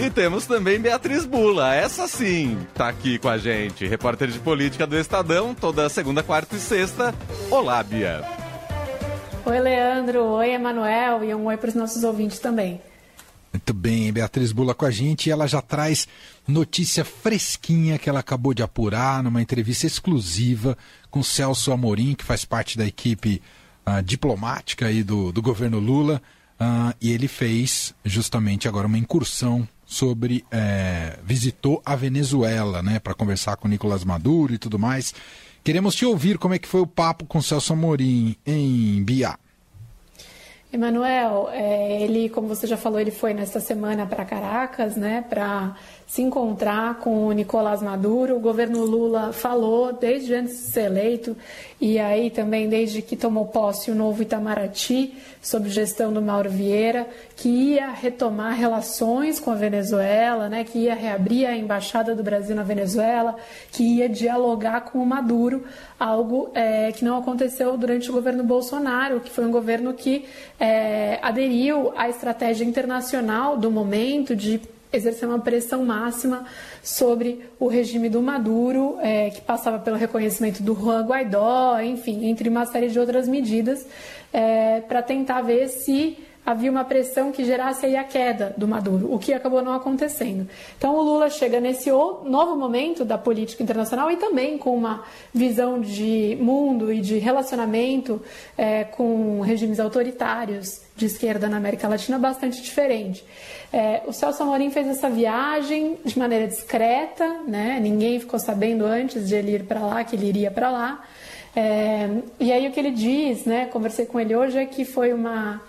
E temos também Beatriz Bula, essa sim tá aqui com a gente, repórter de política do Estadão, toda segunda, quarta e sexta. Olá, Bia. Oi, Leandro. Oi, Emanuel. E um oi para os nossos ouvintes também. Muito bem, Beatriz Bula com a gente e ela já traz notícia fresquinha que ela acabou de apurar numa entrevista exclusiva com Celso Amorim, que faz parte da equipe uh, diplomática aí do, do governo Lula, uh, e ele fez justamente agora uma incursão sobre. É, visitou a Venezuela, né, para conversar com Nicolás Maduro e tudo mais. Queremos te ouvir como é que foi o papo com Celso Amorim em Biá. Emanuel, é, ele, como você já falou, ele foi nesta semana para Caracas, né, para se encontrar com o Nicolás Maduro. O governo Lula falou desde antes de ser eleito e aí também desde que tomou posse o novo Itamaraty, sob gestão do Mauro Vieira, que ia retomar relações com a Venezuela, né, que ia reabrir a embaixada do Brasil na Venezuela, que ia dialogar com o Maduro, algo é, que não aconteceu durante o governo Bolsonaro, que foi um governo que é, aderiu à estratégia internacional do momento de exercer uma pressão máxima sobre o regime do Maduro, é, que passava pelo reconhecimento do Juan Guaidó, enfim, entre uma série de outras medidas, é, para tentar ver se havia uma pressão que gerasse aí a queda do Maduro, o que acabou não acontecendo. Então o Lula chega nesse novo momento da política internacional e também com uma visão de mundo e de relacionamento é, com regimes autoritários de esquerda na América Latina bastante diferente. É, o Celso Amorim fez essa viagem de maneira discreta, né? ninguém ficou sabendo antes de ele ir para lá que ele iria para lá. É, e aí o que ele diz, né? conversei com ele hoje, é que foi uma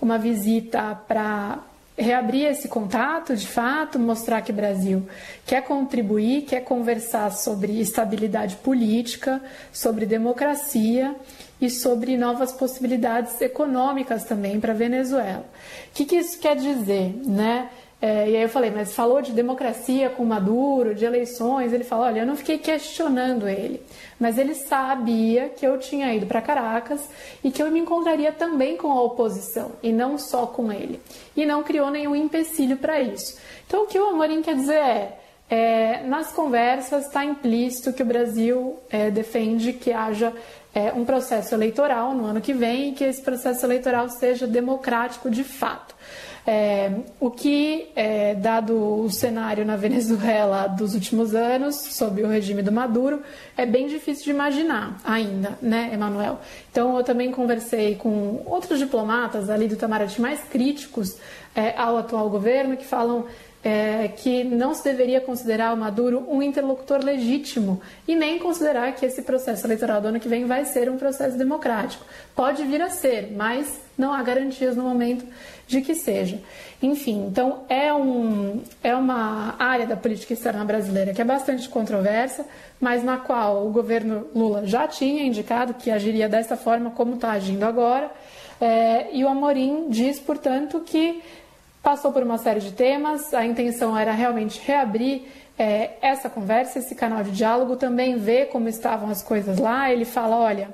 uma visita para reabrir esse contato, de fato, mostrar que o Brasil quer contribuir, quer conversar sobre estabilidade política, sobre democracia e sobre novas possibilidades econômicas também para a Venezuela. O que, que isso quer dizer, né? É, e aí eu falei, mas falou de democracia com Maduro, de eleições. Ele falou, olha, eu não fiquei questionando ele, mas ele sabia que eu tinha ido para Caracas e que eu me encontraria também com a oposição e não só com ele. E não criou nenhum empecilho para isso. Então o que o Amorim quer dizer é, é nas conversas está implícito que o Brasil é, defende que haja é, um processo eleitoral no ano que vem e que esse processo eleitoral seja democrático de fato. É, o que, é, dado o cenário na Venezuela dos últimos anos, sob o regime do Maduro, é bem difícil de imaginar ainda, né, Emanuel? Então, eu também conversei com outros diplomatas ali do Itamaraty mais críticos é, ao atual governo, que falam é, que não se deveria considerar o Maduro um interlocutor legítimo e nem considerar que esse processo eleitoral do ano que vem vai ser um processo democrático. Pode vir a ser, mas não há garantias no momento de que seja. Enfim, então é, um, é uma área da política externa brasileira que é bastante controversa, mas na qual o governo Lula já tinha indicado que agiria dessa forma como está agindo agora. É, e o Amorim diz, portanto, que passou por uma série de temas, a intenção era realmente reabrir é, essa conversa, esse canal de diálogo, também ver como estavam as coisas lá. Ele fala: olha,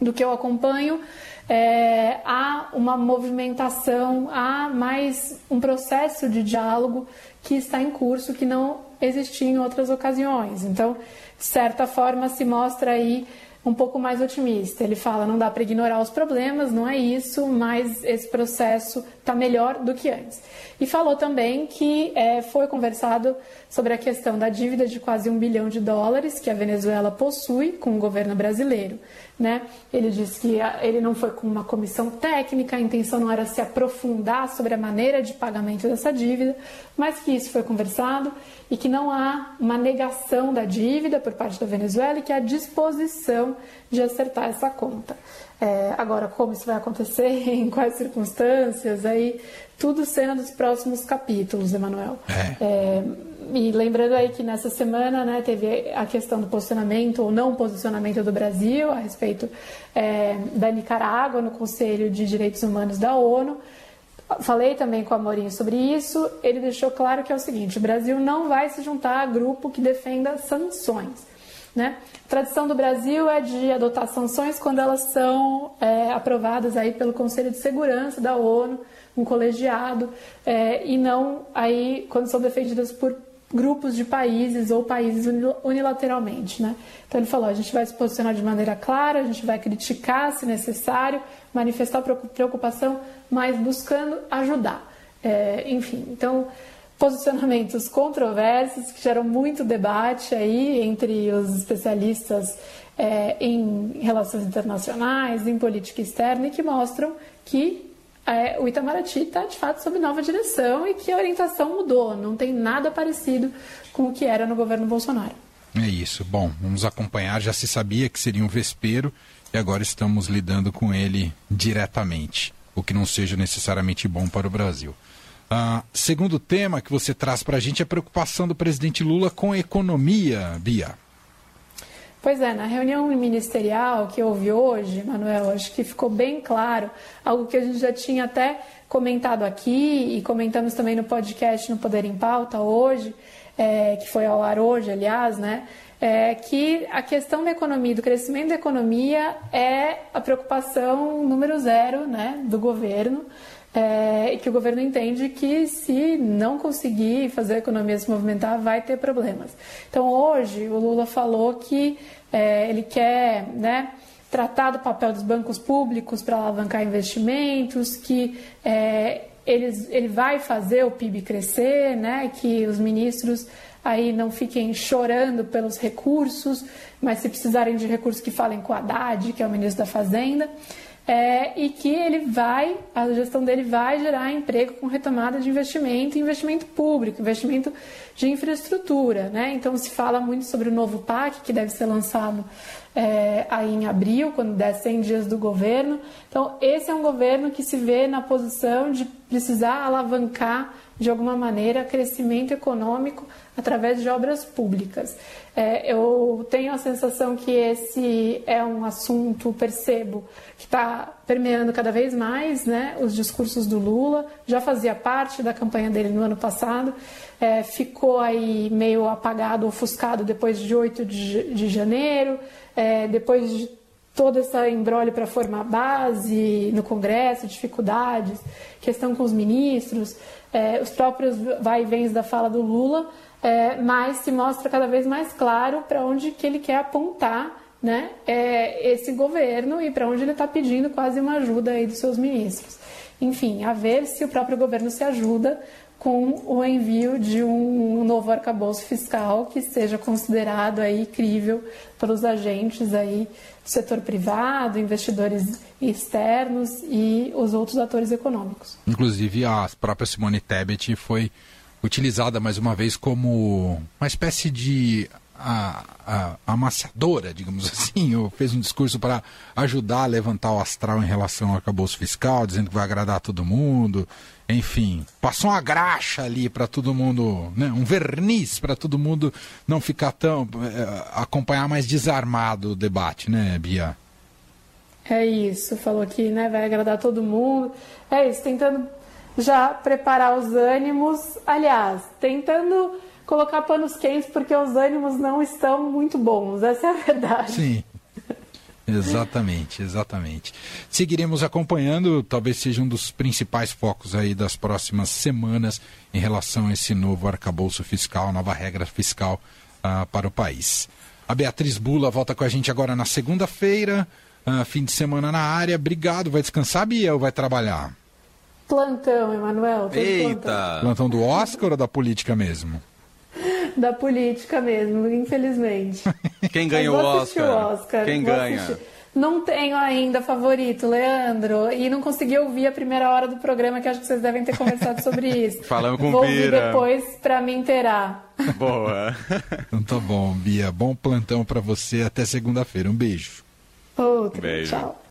do que eu acompanho, é, há uma movimentação, há mais um processo de diálogo que está em curso que não existia em outras ocasiões. Então, de certa forma, se mostra aí um pouco mais otimista. Ele fala: não dá para ignorar os problemas, não é isso, mas esse processo está melhor do que antes. E falou também que é, foi conversado sobre a questão da dívida de quase um bilhão de dólares que a Venezuela possui com o governo brasileiro. Né? Ele disse que ele não foi com uma comissão técnica, a intenção não era se aprofundar sobre a maneira de pagamento dessa dívida, mas que isso foi conversado e que não há uma negação da dívida por parte da Venezuela e que há disposição de acertar essa conta. É, agora, como isso vai acontecer, em quais circunstâncias, aí tudo cena dos próximos capítulos, Emanuel. É. É, e lembrando aí que nessa semana né, teve a questão do posicionamento ou não posicionamento do Brasil a respeito é, da Nicarágua no Conselho de Direitos Humanos da ONU. Falei também com o Amorim sobre isso. Ele deixou claro que é o seguinte: o Brasil não vai se juntar a grupo que defenda sanções. Né? A tradição do Brasil é de adotar sanções quando elas são é, aprovadas aí pelo Conselho de Segurança da ONU um colegiado, é, e não aí quando são defendidas por grupos de países ou países unilateralmente. Né? Então ele falou: a gente vai se posicionar de maneira clara, a gente vai criticar se necessário, manifestar preocupação, mas buscando ajudar. É, enfim, então posicionamentos controversos que geram muito debate aí entre os especialistas é, em relações internacionais, em política externa e que mostram que é, o Itamaraty está de fato sob nova direção e que a orientação mudou, não tem nada parecido com o que era no governo Bolsonaro. É isso. Bom, vamos acompanhar. Já se sabia que seria um vespeiro e agora estamos lidando com ele diretamente, o que não seja necessariamente bom para o Brasil. Uh, segundo tema que você traz para a gente é a preocupação do presidente Lula com a economia, Bia. Pois é, na reunião ministerial que houve hoje, Manuel, acho que ficou bem claro algo que a gente já tinha até comentado aqui e comentamos também no podcast no Poder em Pauta hoje, é, que foi ao ar hoje, aliás, né? É, que a questão da economia, do crescimento da economia é a preocupação número zero né, do governo é, que o governo entende que se não conseguir fazer a economia se movimentar, vai ter problemas. Então, hoje, o Lula falou que é, ele quer né, tratar do papel dos bancos públicos para alavancar investimentos, que é, eles, ele vai fazer o PIB crescer, né, que os ministros aí não fiquem chorando pelos recursos, mas se precisarem de recursos que falem com o Haddad, que é o ministro da Fazenda é, e que ele vai, a gestão dele vai gerar emprego com retomada de investimento, investimento público, investimento de infraestrutura. Né? Então se fala muito sobre o novo PAC, que deve ser lançado é, aí em abril, quando der 100 dias do governo. Então esse é um governo que se vê na posição de precisar alavancar de alguma maneira crescimento econômico através de obras públicas. É, eu tenho a sensação que esse é um assunto, percebo, que está permeando cada vez mais né, os discursos do Lula, já fazia parte da campanha dele no ano passado, é, ficou aí meio apagado, ofuscado depois de 8 de, de janeiro, é, depois de todo esse embrólio para formar base no Congresso, dificuldades, questão com os ministros, é, os próprios vai e vens da fala do Lula, é, mas se mostra cada vez mais claro para onde que ele quer apontar né, é, esse governo e para onde ele está pedindo quase uma ajuda aí dos seus ministros. Enfim, a ver se o próprio governo se ajuda com o envio de um novo arcabouço fiscal que seja considerado aí crível pelos agentes aí do setor privado, investidores externos e os outros atores econômicos. Inclusive a própria Simone Tebet foi utilizada mais uma vez como uma espécie de a, a, amaciadora, digamos assim, ou fez um discurso para ajudar a levantar o astral em relação ao arcabouço fiscal, dizendo que vai agradar todo mundo, enfim, passou uma graxa ali para todo mundo, né, um verniz para todo mundo não ficar tão, é, acompanhar mais desarmado o debate, né, Bia? É isso, falou que né, vai agradar todo mundo, é isso, tentando já preparar os ânimos, aliás, tentando colocar panos quentes porque os ânimos não estão muito bons, essa é a verdade. Sim. Exatamente, exatamente. Seguiremos acompanhando, talvez seja um dos principais focos aí das próximas semanas em relação a esse novo arcabouço fiscal, nova regra fiscal uh, para o país. A Beatriz Bula volta com a gente agora na segunda-feira, uh, fim de semana na área. Obrigado. Vai descansar, Bia, ou vai trabalhar? Plantão, Emanuel. Eita! Plantão. plantão do Oscar ou da política mesmo? Da política mesmo, infelizmente. Quem ganha o Oscar? o Oscar? Quem vou ganha? Assistir. Não tenho ainda favorito, Leandro, e não consegui ouvir a primeira hora do programa, que acho que vocês devem ter conversado sobre isso. Falando com Vou ouvir depois para me inteirar. Boa. então tá bom, Bia. Bom plantão para você. Até segunda-feira. Um beijo. Outro. Beijo. Tchau.